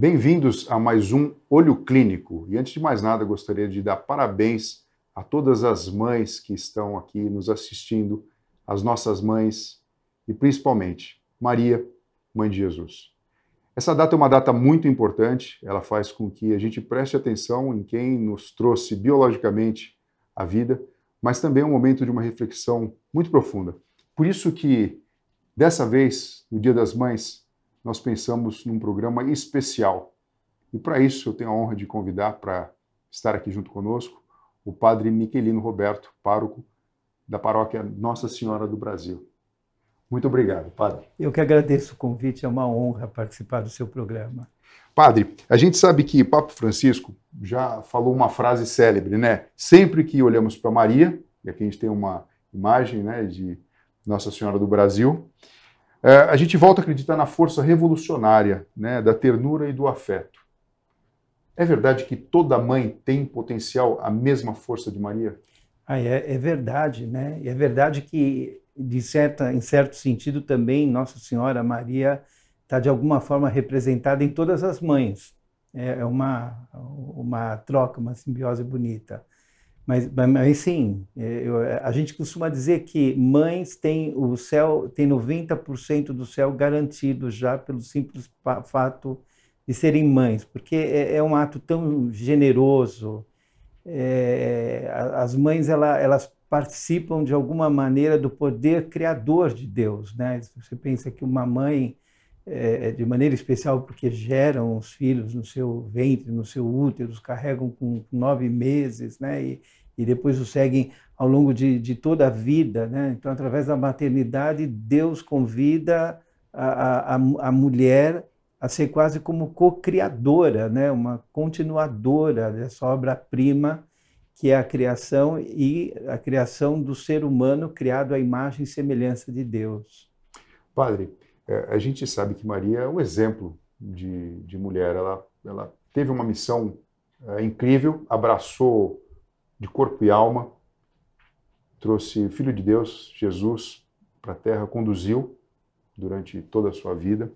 Bem-vindos a mais um Olho Clínico. E antes de mais nada, gostaria de dar parabéns a todas as mães que estão aqui nos assistindo, as nossas mães e principalmente Maria, mãe de Jesus. Essa data é uma data muito importante, ela faz com que a gente preste atenção em quem nos trouxe biologicamente a vida, mas também é um momento de uma reflexão muito profunda. Por isso que dessa vez, no Dia das Mães, nós pensamos num programa especial. E para isso eu tenho a honra de convidar para estar aqui junto conosco o padre Miquelino Roberto, pároco da paróquia Nossa Senhora do Brasil. Muito obrigado, padre. Eu que agradeço o convite, é uma honra participar do seu programa. Padre, a gente sabe que Papa Francisco já falou uma frase célebre, né? Sempre que olhamos para Maria, e aqui a gente tem uma imagem né, de Nossa Senhora do Brasil, é, a gente volta a acreditar na força revolucionária né, da ternura e do afeto. É verdade que toda mãe tem potencial a mesma força de Maria? Ah, é, é verdade, né? É verdade que, de certa, em certo sentido, também Nossa Senhora Maria está de alguma forma representada em todas as mães. É, é uma, uma troca, uma simbiose bonita. Mas, mas sim, é, eu, a gente costuma dizer que mães têm o céu, tem 90% do céu garantido já pelo simples fato de serem mães, porque é, é um ato tão generoso. É, as mães ela, elas participam de alguma maneira do poder criador de Deus, né? Você pensa que uma mãe é, de maneira especial porque geram os filhos no seu ventre, no seu útero, os carregam com nove meses, né? E, e depois o seguem ao longo de, de toda a vida. Né? Então, através da maternidade, Deus convida a, a, a mulher a ser quase como co-criadora, né? uma continuadora dessa obra-prima que é a criação e a criação do ser humano criado à imagem e semelhança de Deus. Padre, é, a gente sabe que Maria é um exemplo de, de mulher. Ela, ela teve uma missão é, incrível, abraçou de corpo e alma, trouxe o Filho de Deus, Jesus, para a terra, conduziu durante toda a sua vida.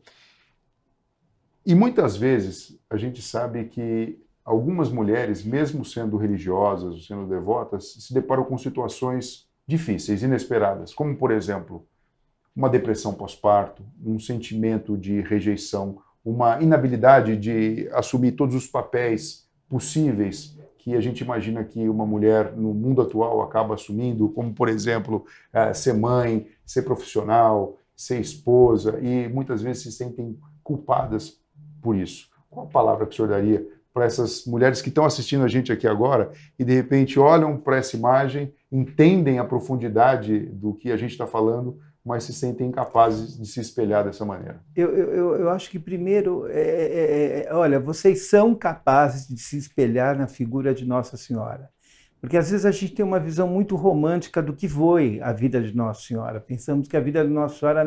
E muitas vezes a gente sabe que algumas mulheres, mesmo sendo religiosas, sendo devotas, se deparam com situações difíceis, inesperadas, como, por exemplo, uma depressão pós-parto, um sentimento de rejeição, uma inabilidade de assumir todos os papéis possíveis que a gente imagina que uma mulher no mundo atual acaba assumindo, como, por exemplo, é, ser mãe, ser profissional, ser esposa, e muitas vezes se sentem culpadas por isso. Qual a palavra que o senhor daria para essas mulheres que estão assistindo a gente aqui agora e de repente olham para essa imagem, entendem a profundidade do que a gente está falando, mas se sentem incapazes de se espelhar dessa maneira? Eu, eu, eu acho que, primeiro, é, é, é, olha, vocês são capazes de se espelhar na figura de Nossa Senhora. Porque às vezes a gente tem uma visão muito romântica do que foi a vida de Nossa Senhora. Pensamos que a vida de Nossa Senhora,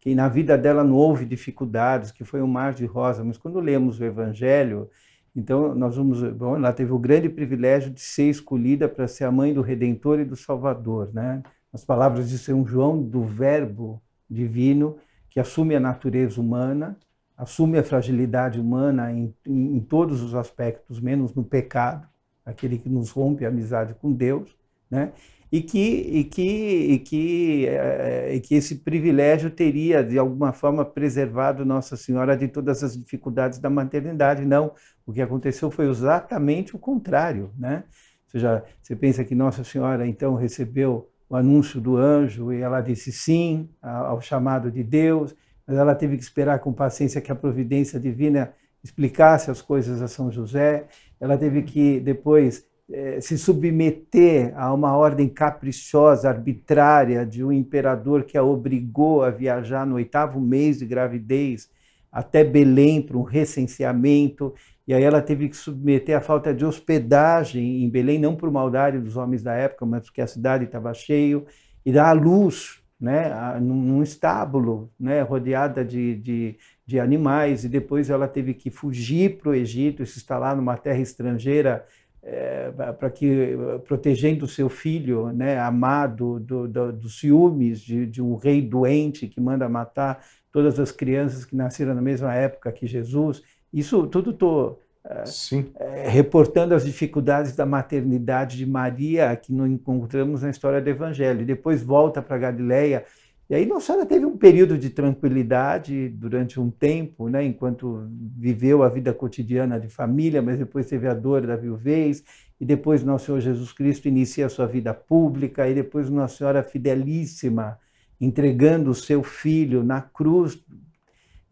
que na vida dela não houve dificuldades, que foi um mar de rosa. Mas quando lemos o Evangelho, então nós vamos, bom, ela teve o grande privilégio de ser escolhida para ser a mãe do Redentor e do Salvador, né? As palavras de São João, do Verbo divino que assume a natureza humana, assume a fragilidade humana em, em, em todos os aspectos, menos no pecado, aquele que nos rompe a amizade com Deus, né? E que, e que, e que, é, e que esse privilégio teria, de alguma forma, preservado Nossa Senhora de todas as dificuldades da maternidade. Não, o que aconteceu foi exatamente o contrário. Né? Ou seja, você pensa que Nossa Senhora, então, recebeu o anúncio do anjo e ela disse sim ao chamado de Deus, mas ela teve que esperar com paciência que a providência divina explicasse as coisas a São José. Ela teve que depois eh, se submeter a uma ordem caprichosa, arbitrária de um imperador que a obrigou a viajar no oitavo mês de gravidez até Belém para um recenseamento e aí ela teve que submeter a falta de hospedagem em Belém, não por maldade dos homens da época, mas porque a cidade estava cheio, e dar à luz né, num estábulo, né, rodeada de, de, de animais, e depois ela teve que fugir para o Egito e se instalar numa terra estrangeira é, para que protegendo seu filho, né, amado do, do, dos ciúmes de, de um rei doente que manda matar todas as crianças que nasceram na mesma época que Jesus. Isso tudo estou é, reportando as dificuldades da maternidade de Maria que não encontramos na história do Evangelho. Depois volta para Galileia e aí Nossa Senhora teve um período de tranquilidade durante um tempo, né, enquanto viveu a vida cotidiana de família, mas depois teve a dor da viuvez, e depois Nosso Senhor Jesus Cristo inicia a sua vida pública, e depois Nossa Senhora Fidelíssima, entregando o seu filho na cruz.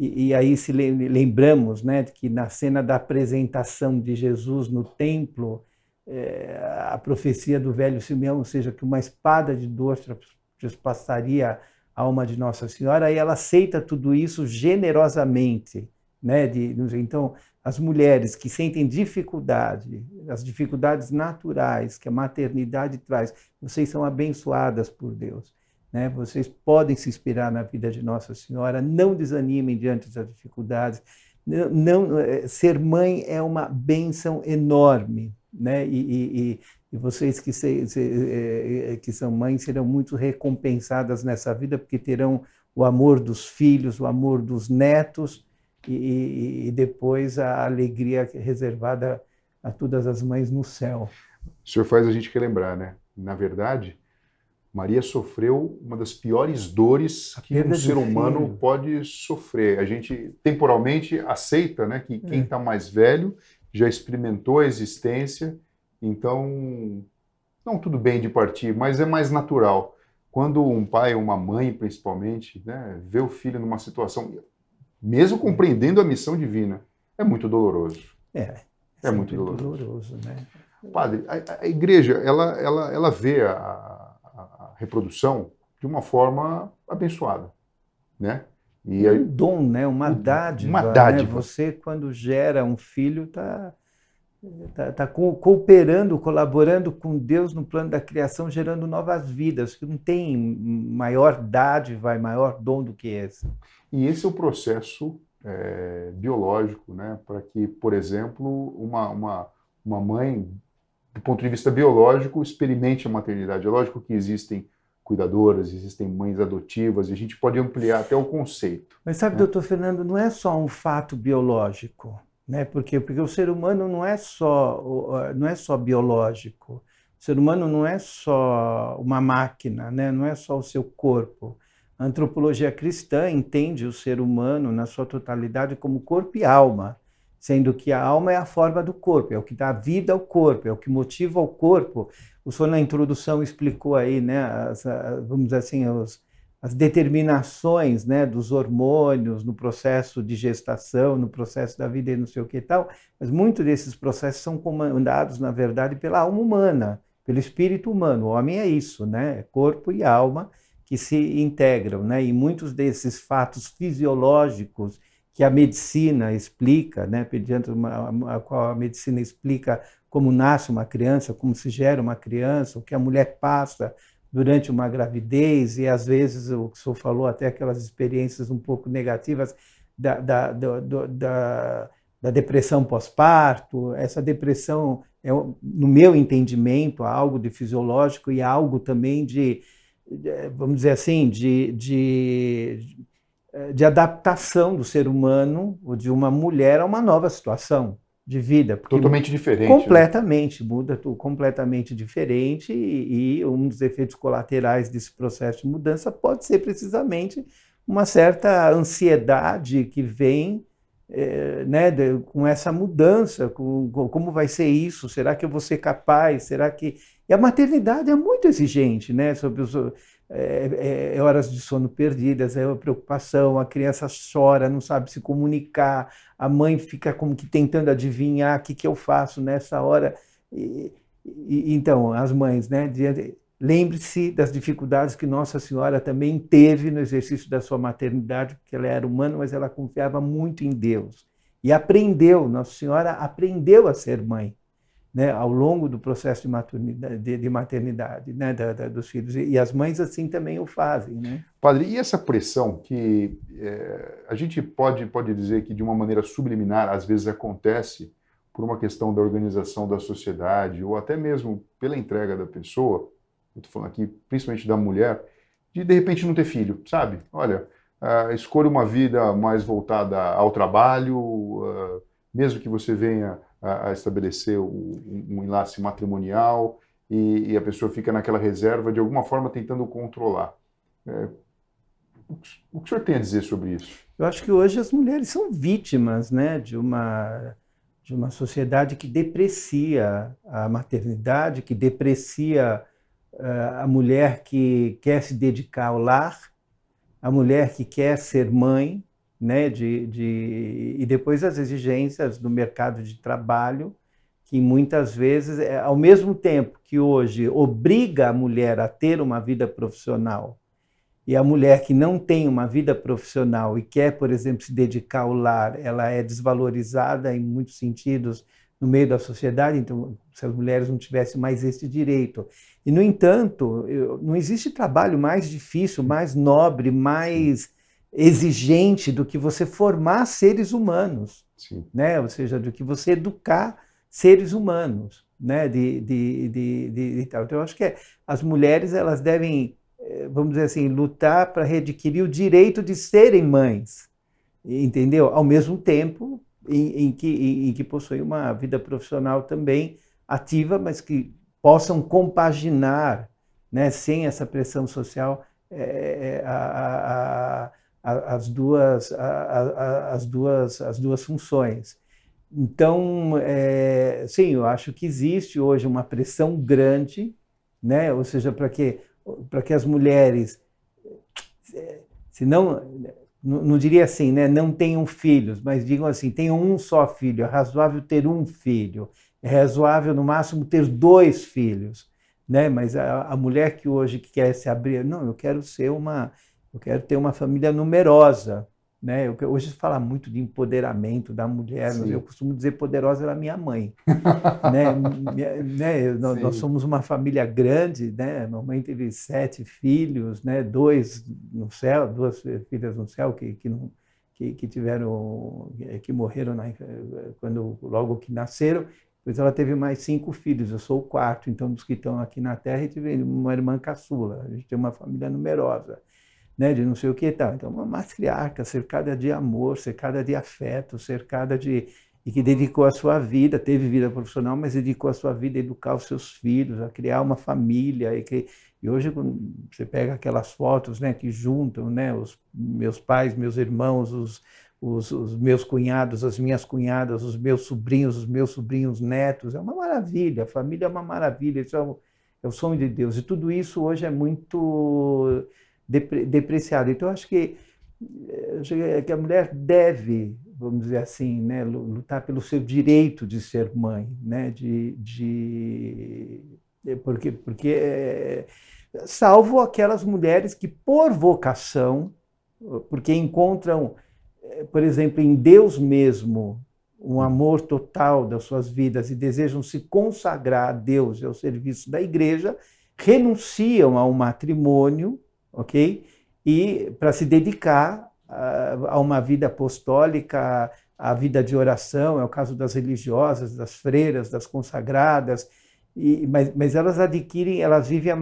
E, e aí se lembramos né, que na cena da apresentação de Jesus no templo, é, a profecia do velho Simeão, ou seja, que uma espada de dor passaria alma de Nossa Senhora, e ela aceita tudo isso generosamente. Né? De, então, as mulheres que sentem dificuldade, as dificuldades naturais que a maternidade traz, vocês são abençoadas por Deus. Né? Vocês podem se inspirar na vida de Nossa Senhora, não desanimem diante das dificuldades. Não, não eh, ser mãe é uma bênção enorme, né? E, e, e vocês que, se, se, eh, que são mães serão muito recompensadas nessa vida, porque terão o amor dos filhos, o amor dos netos e, e depois a alegria reservada a todas as mães no céu. O senhor faz a gente relembrar, né? Na verdade, Maria sofreu uma das piores dores que um ser humano pode sofrer. A gente temporalmente aceita, né, que quem está é. mais velho já experimentou a existência então, não tudo bem de partir, mas é mais natural. Quando um pai ou uma mãe, principalmente, né, vê o filho numa situação, mesmo compreendendo a missão divina, é muito doloroso. É, é muito doloroso. doloroso né? Padre, a, a, igreja, ela, ela, ela vê a reprodução de uma forma abençoada, né? E um dom, né? Uma dádiva. Uma né? dádiva. Né? Você, quando gera um filho, está está tá cooperando, colaborando com Deus no plano da criação, gerando novas vidas, que não tem maior dádiva maior dom do que esse. E esse é o processo é, biológico, né? para que, por exemplo, uma, uma, uma mãe, do ponto de vista biológico, experimente a maternidade. É lógico que existem cuidadoras, existem mães adotivas, e a gente pode ampliar até o conceito. Mas sabe, né? doutor Fernando, não é só um fato biológico né? Porque porque o ser humano não é só não é só biológico. O ser humano não é só uma máquina, né? Não é só o seu corpo. A antropologia cristã entende o ser humano na sua totalidade como corpo e alma, sendo que a alma é a forma do corpo, é o que dá vida ao corpo, é o que motiva o corpo. O senhor na introdução explicou aí, né, as, vamos dizer assim, os, as determinações né, dos hormônios no processo de gestação, no processo da vida e não sei o que e tal, mas muitos desses processos são comandados, na verdade, pela alma humana, pelo espírito humano. O homem é isso, né? É corpo e alma que se integram, né? E muitos desses fatos fisiológicos que a medicina explica, né? Mediante a qual a medicina explica como nasce uma criança, como se gera uma criança, o que a mulher passa durante uma gravidez e às vezes o que o senhor falou até aquelas experiências um pouco negativas da, da, da, da, da depressão pós-parto. Essa depressão é, no meu entendimento, algo de fisiológico e algo também de, vamos dizer assim, de, de, de adaptação do ser humano ou de uma mulher a uma nova situação de vida. Totalmente diferente. Né? Completamente, né? muda tudo, completamente diferente, e, e, um dos efeitos colaterais desse processo de mudança pode ser precisamente uma certa ansiedade que vem é, né, de, com essa mudança, com, com, como vai ser isso? Será que eu vou ser capaz? Será que. E a maternidade é muito exigente, né? Sobre os, é, é, horas de sono perdidas, é uma preocupação, a criança chora, não sabe se comunicar, a mãe fica como que tentando adivinhar o que, que eu faço nessa hora. E, e, então, as mães, né? Lembre-se das dificuldades que Nossa Senhora também teve no exercício da sua maternidade, porque ela era humana, mas ela confiava muito em Deus. E aprendeu, Nossa Senhora aprendeu a ser mãe né, ao longo do processo de maternidade, de, de maternidade né, da, da, dos filhos. E, as mães assim também o fazem. Né? Padre, e essa pressão que é, a gente pode, pode dizer que de uma maneira subliminar às vezes acontece por uma questão da organização da sociedade ou até mesmo pela entrega da pessoa, estou falando aqui principalmente da mulher, de de repente não ter filho, sabe? Olha, uh, escolha uma vida mais voltada ao trabalho, uh, mesmo que você venha a, a estabelecer um, enlace matrimonial e, e, a pessoa fica naquela reserva, de alguma forma tentando controlar. É, o que o senhor tem a dizer sobre isso? Eu acho que hoje as mulheres são vítimas né, de, uma, de uma sociedade que deprecia a maternidade, que deprecia a mulher que quer se dedicar ao lar, a mulher que quer ser mãe, né, de, de, e depois as exigências do mercado de trabalho, que muitas vezes, é, ao mesmo tempo que hoje obriga a mulher a ter uma vida profissional, e a mulher que não tem uma vida profissional e quer, por exemplo, se dedicar ao lar, ela é desvalorizada em muitos sentidos no meio da sociedade, então, se as mulheres não tivessem mais esse direito. E, no entanto, não existe trabalho mais difícil, mais nobre, mais exigente do que você formar seres humanos, Sim. né? ou seja, do que você educar seres humanos. Né? De, de, de, de, tal. Então, eu acho que é, as mulheres elas devem, eh, vamos dizer assim, lutar para readquirir o direito de serem mães, entendeu? Ao mesmo tempo em, em que, em, em que possuem uma vida profissional também ativa, mas que possam compaginar, né, sem essa pressão social, é, a, a, as duas, as duas, as duas funções. Então, é, sim, eu acho que existe hoje uma pressão grande, né? ou seja, para que, para que as mulheres, se não, não, não, diria assim, né? não tenham filhos, mas digam assim, tenham um só filho, é razoável ter um filho, é razoável no máximo ter dois filhos, né? mas a, a mulher que hoje quer se abrir, não, eu quero ser uma eu quero ter uma família numerosa. Né? Eu, hoje se fala muito de empoderamento da mulher, eu costumo dizer poderosa era minha mãe. né? né? Nós, nós, somos uma família grande, né? Minha mãe teve sete filhos, né? dois no céu, duas filhas no céu que, que, não, que, que tiveram, que morreram na, quando logo que nasceram. Depois ela teve mais cinco filhos, eu sou o quarto, então dos que estão aqui na Terra, tive uma irmã caçula. A gente tem uma família numerosa né, de não sei o que e tal. Então, uma matriarca cercada de amor, cercada de afeto, cercada de. e que dedicou a sua vida, teve vida profissional, mas dedicou a sua vida a educar os seus filhos, a criar uma família. E, que, e hoje, quando você pega aquelas fotos né, que juntam né, os meus pais, meus irmãos, os, os, os, meus cunhados, as minhas cunhadas, os meus sobrinhos, os meus sobrinhos netos. É uma maravilha, a família é uma maravilha, isso é o, é o sonho de Deus. E tudo isso hoje é muito depreciado. Então, acho que, eh, que a mulher deve, vamos dizer assim, né, lutar pelo seu direito de ser mãe, né, de, de eh, porque, porque é, salvo aquelas mulheres que, por vocação, porque encontram, por exemplo, em Deus mesmo, um amor total das suas vidas e desejam se consagrar a Deus e ao serviço da igreja, renunciam ao matrimônio ok? E para se dedicar a, a uma vida apostólica, a vida de oração, é o caso das religiosas, das freiras, das consagradas, e, mas, mas, elas adquirem, elas vivem a,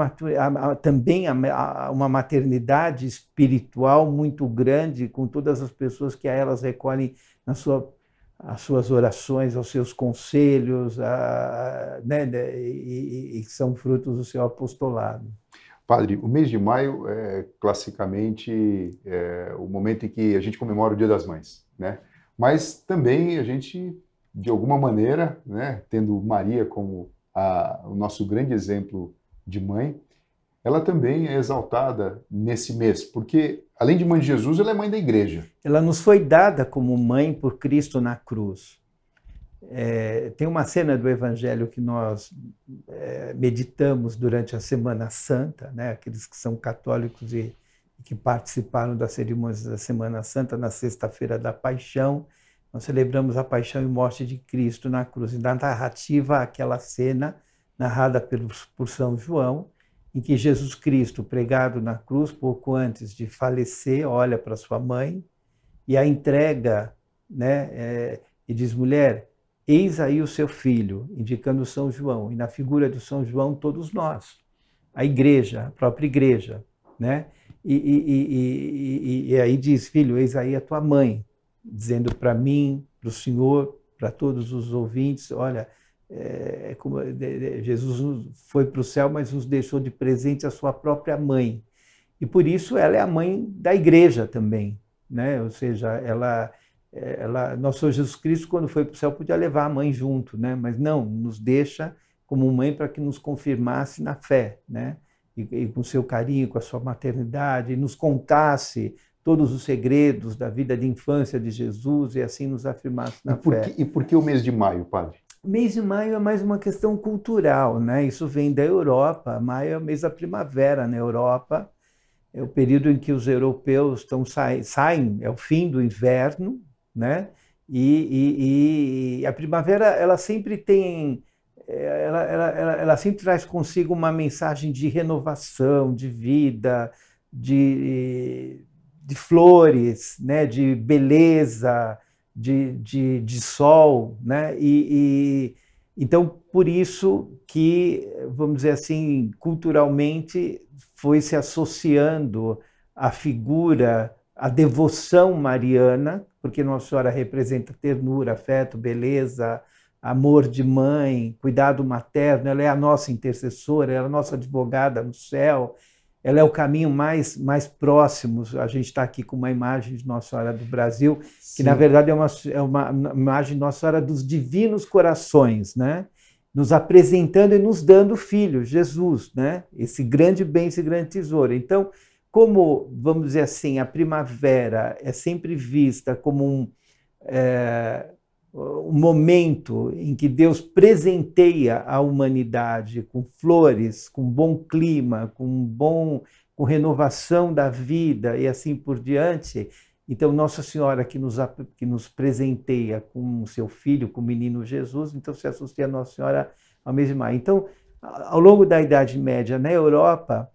a, também uma maternidade espiritual muito grande com todas as pessoas que a elas recolhem na sua, as suas orações, aos seus conselhos, a, né, e, e, e são frutos do seu apostolado. Padre, o mês de maio é classicamente é, o momento em que a gente comemora o Dia das Mães, né? Mas também a gente, de alguma maneira, né, tendo Maria como a, o nosso grande exemplo de mãe, ela também é exaltada nesse mês, porque além de mãe de Jesus, ela é mãe da igreja. Ela nos foi dada como mãe por Cristo na cruz. É, tem uma cena do Evangelho que nós é, meditamos durante a Semana Santa, né? aqueles que são católicos e, e que participaram das cerimônias da Semana Santa na sexta-feira da Paixão. Nós celebramos a paixão e morte de Cristo na cruz. E na narrativa, aquela cena narrada pelo, por São João, em que Jesus Cristo, pregado na cruz, pouco antes de falecer, olha para sua mãe e a entrega né, é, e diz: mulher, Eis aí o seu filho, indicando São João, e na figura de São João, todos nós, a igreja, a própria igreja. Né? E, e, e, e, aí diz, filho, eis aí a tua mãe, dizendo para mim, para o Senhor, para todos os ouvintes, olha, é, como, Jesus foi para o céu, mas nos deixou de presente a sua própria mãe. E por isso ela é a mãe da igreja também, né? Ou seja, ela, ela, nosso Senhor Jesus Cristo, quando foi para o céu, podia levar a mãe junto, né? Mas não, nos deixa como mãe para que nos confirmasse na fé, né? E, e com seu carinho, com a sua maternidade, e nos contasse todos os segredos da vida de infância de Jesus e assim nos afirmasse na e por fé. Que, e por que o mês de maio, padre? O mês de maio é mais uma questão cultural, né? Isso vem da Europa. Maio é o mês da primavera na Europa. É o período em que os europeus estão saem, saem é o fim do inverno, né? E, e, e a primavera ela sempre tem ela, ela, ela, ela, sempre traz consigo uma mensagem de renovação, de vida, de, de flores, né, de beleza, de, de, de sol, né? E, e, então por isso que vamos dizer assim culturalmente foi se associando a figura, a devoção mariana, porque Nossa Senhora representa ternura, afeto, beleza, amor de mãe, cuidado materno. Ela é a nossa intercessora, ela é a nossa advogada no céu ela é o caminho mais, mais próximo. A gente está aqui com uma imagem de Nossa Senhora do Brasil, Sim. que na verdade é uma, é uma imagem de Nossa Senhora dos divinos corações, né? nos apresentando e nos dando filho, Jesus, né? esse grande bem, esse grande tesouro. Então, como, vamos dizer assim, a primavera é sempre vista como um, é, um momento em que Deus presenteia a humanidade com flores, com bom clima, com bom com renovação da vida e assim por diante. Então, Nossa Senhora que nos, que nos presenteia com o seu filho, com o menino Jesus, então se associa a Nossa Senhora ao de maio. Então, ao longo da Idade Média na Europa,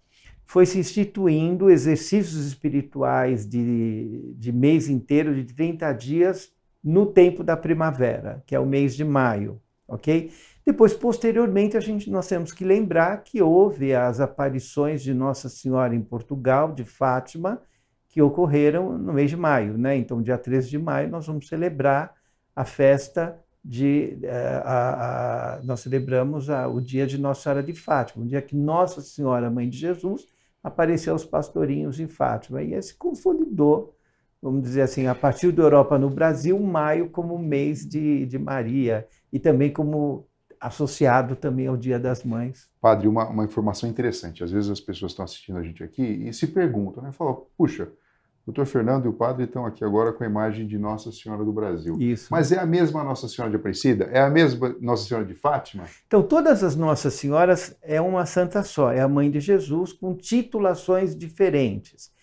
foi se instituindo exercícios espirituais de, de mês inteiro, de 30 dias, no tempo da primavera, que é o mês de maio, ok? Depois, posteriormente, a gente, nós temos que lembrar que houve as aparições de Nossa Senhora em Portugal, de Fátima, que ocorreram no mês de maio, né? Então, dia 13 de maio, nós vamos celebrar a festa de. Eh, a, a, nós celebramos a, o dia de Nossa Senhora de Fátima, o dia que Nossa Senhora, Mãe de Jesus, apareceu aos pastorinhos em Fátima. E esse consolidou vamos dizer assim, a partir da Europa no Brasil, maio como mês de, de Maria e também como associado também ao Dia das Mães. Padre, uma, uma informação interessante. Às vezes as pessoas estão assistindo a gente aqui e se perguntam, né? Falam, puxa, doutor Fernando e o padre estão aqui agora com a imagem de Nossa Senhora do Brasil. Isso. Mas é a mesma Nossa Senhora de Aparecida? É a mesma Nossa Senhora de Fátima? Então, todas as Nossas Senhoras é uma santa só, é a mãe de Jesus com titulações diferentes.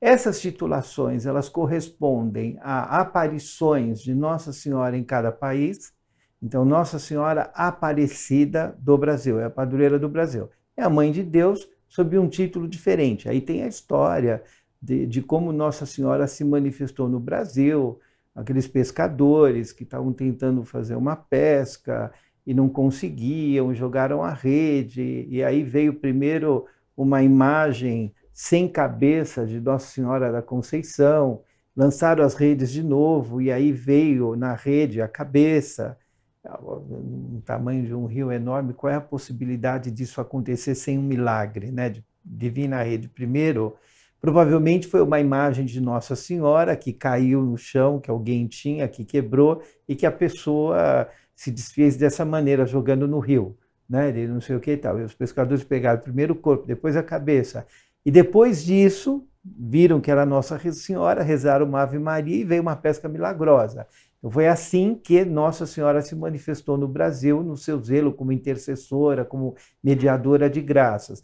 Essas titulações, elas correspondem a aparições de Nossa Senhora em cada país. Então, Nossa Senhora Aparecida do Brasil, é a padroeira do Brasil. É a mãe de Deus sob um título diferente. Aí tem a história de, de como Nossa Senhora se manifestou no Brasil, aqueles pescadores que estavam tentando fazer uma pesca e não conseguiam, jogaram a rede, e aí veio primeiro uma imagem sem cabeça de Nossa Senhora da Conceição, lançaram as redes de novo e aí veio na rede a cabeça, o tamanho de um rio enorme. Qual é a possibilidade disso acontecer sem um milagre, né? De, na rede primeiro? Provavelmente foi uma imagem de Nossa Senhora que caiu no chão, que alguém tinha, que quebrou e que a pessoa se desfez dessa maneira, jogando no rio. Né, de não sei o que e tal. E os pescadores pegaram primeiro o corpo, depois a cabeça. E depois disso, viram que era Nossa Senhora, rezaram uma Ave Maria e veio uma pesca milagrosa. Então foi assim que Nossa Senhora se manifestou no Brasil, no seu zelo como intercessora, como mediadora de graças.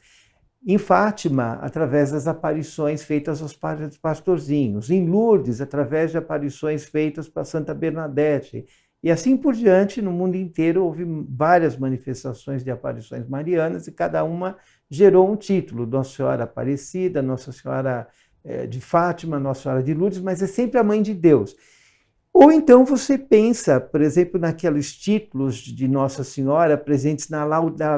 Em Fátima, através das aparições feitas aos pastorzinhos. Em Lourdes, através de aparições feitas para Santa Bernadette. E assim por diante, no mundo inteiro houve várias manifestações de aparições marianas e cada uma gerou um título, Nossa Senhora Aparecida, Nossa Senhora é, de Fátima, Nossa Senhora de Lourdes, mas é sempre a Mãe de Deus. Ou então você pensa, por exemplo, naqueles títulos de Nossa Senhora presentes na,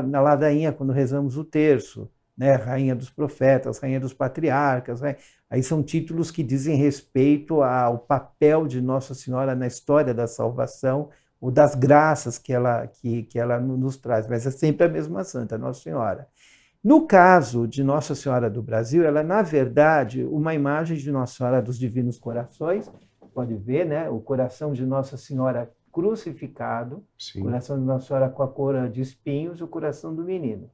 na ladainha, quando rezamos o terço. Né? Rainha dos profetas, Rainha dos patriarcas, né? aí são títulos que dizem respeito ao papel de Nossa Senhora na história da salvação ou das graças que ela, que, que ela nos traz, mas é sempre a mesma santa, Nossa Senhora. No caso de Nossa Senhora do Brasil, ela é, na verdade, uma imagem de Nossa Senhora dos Divinos Corações, pode ver, né? O coração de Nossa Senhora crucificado, Sim. o coração de Nossa Senhora com a coroa de espinhos e o coração do menino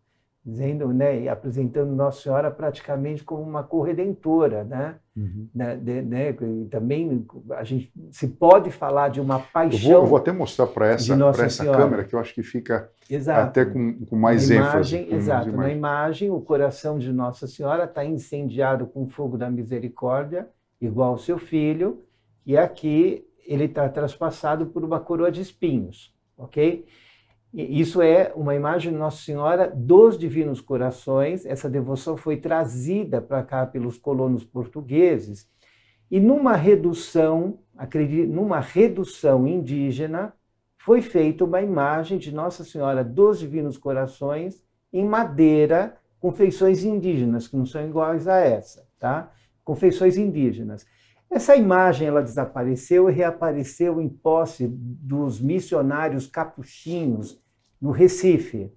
dizendo, né, e apresentando Nossa Senhora praticamente como uma corredentora, né? Uhum. né, de, né também a gente se pode falar de uma paixão. Eu vou, eu vou até mostrar para essa, essa câmera que eu acho que fica exato. até com, com mais na ênfase. Imagem, exato, na imagem o coração de Nossa Senhora está incendiado com o fogo da misericórdia, igual ao seu filho, e aqui ele está traspassado por uma coroa de espinhos, ok? Isso é uma imagem de Nossa Senhora dos Divinos Corações. Essa devoção foi trazida para cá pelos colonos portugueses e numa redução, acredito, numa redução indígena, foi feita uma imagem de Nossa Senhora dos Divinos Corações em madeira com feições indígenas, que não são iguais a essa, tá? Com feições indígenas. Essa imagem ela desapareceu e reapareceu em posse dos missionários capuchinhos no Recife.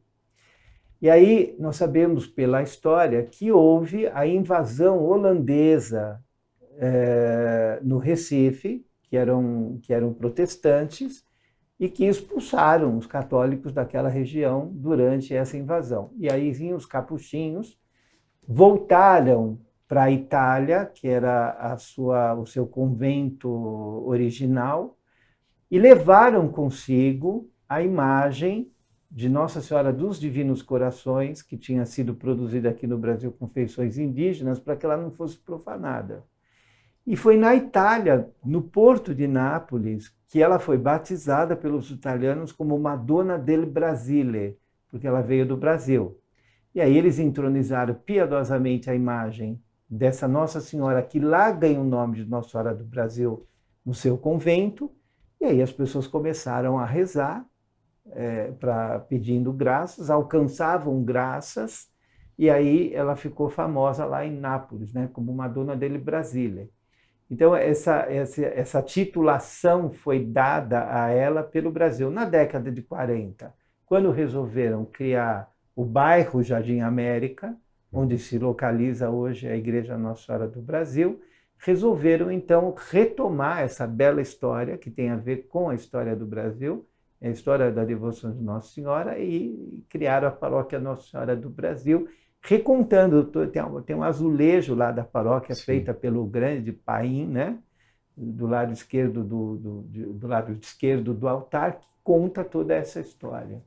E aí nós sabemos pela história que houve a invasão holandesa é, no Recife, que eram, que eram protestantes, e que expulsaram os católicos daquela região durante essa invasão. E aí sim, os capuchinhos voltaram para a Itália, que era a sua, o seu convento original, e levaram consigo a imagem de Nossa Senhora dos Divinos Corações, que tinha sido produzida aqui no Brasil com feições indígenas, para que ela não fosse profanada. E foi na Itália, no porto de Nápoles, que ela foi batizada pelos italianos como Madonna del Brasile, porque ela veio do Brasil. E aí eles entronizaram piedosamente a imagem dessa Nossa Senhora, que lá ganha o nome de Nossa Senhora do Brasil, no seu convento, e aí as pessoas começaram a rezar é, para pedindo graças, alcançavam graças, e aí ela ficou famosa lá em Nápoles, né, como Madonna dele Brasília. Então essa, essa, essa titulação foi dada a ela pelo Brasil na década de 40, quando resolveram criar o bairro Jardim América, onde se localiza hoje a Igreja Nossa Senhora do Brasil, resolveram então retomar essa bela história que tem a ver com a história do Brasil a história da devoção de Nossa Senhora e criaram a paróquia Nossa Senhora do Brasil, recontando, tem um, tem um azulejo lá da paróquia Sim. feita pelo grande Paim, né? do lado esquerdo do, do, do, lado esquerdo do altar, que conta toda essa história.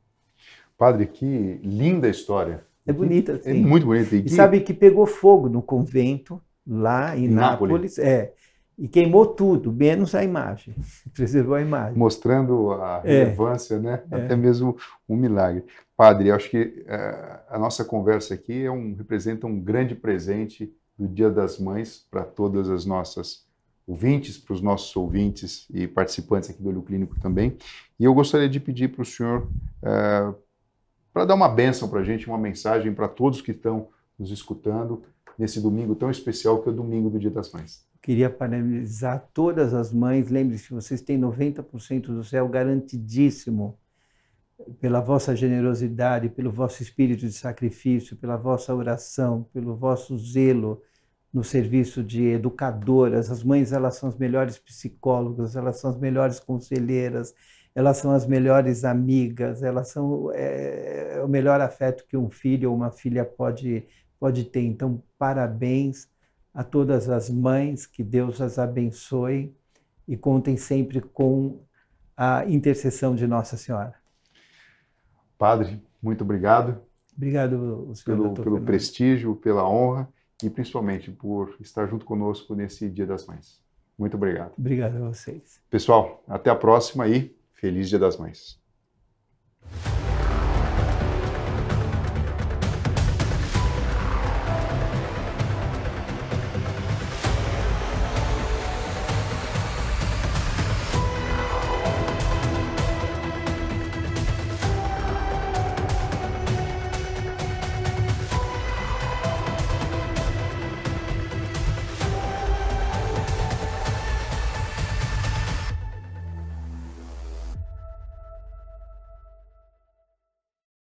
Padre, que linda história. É bonita, sim. É muito bonita. E, e sabe que pegou fogo no convento, lá em, em Nápoles. Nápoles. É e queimou tudo, menos a imagem, preservou a imagem. Mostrando a é. relevância, é. né? É. Até mesmo um milagre. Padre, acho que uh, a nossa conversa aqui é um, representa um grande presente do Dia das Mães para todas as nossas ouvintes, para os nossos ouvintes e participantes aqui do Olho Clínico também. E eu gostaria de pedir para o senhor uh, para dar uma bênção para a gente, uma mensagem para todos que estão nos escutando nesse domingo tão especial que é o domingo do Dia das Mães. Queria parabenizar todas as mães. Lembre-se, vocês têm 90% do céu garantidíssimo pela vossa generosidade, pelo vosso espírito de sacrifício, pela vossa oração, pelo vosso zelo no serviço de educadoras. As mães, elas são as melhores psicólogas, elas são as melhores conselheiras, elas são as melhores amigas, elas são é, é o melhor afeto que um filho ou uma filha pode, pode ter. Então, parabéns a todas as mães, que Deus as abençoe e contem sempre com a intercessão de Nossa Senhora. Padre, muito obrigado. Obrigado, pelo, pelo prestígio, pela honra e principalmente por estar junto conosco nesse Dia das Mães. Muito obrigado. Obrigado a vocês. Pessoal, até a próxima e Feliz Dia das Mães.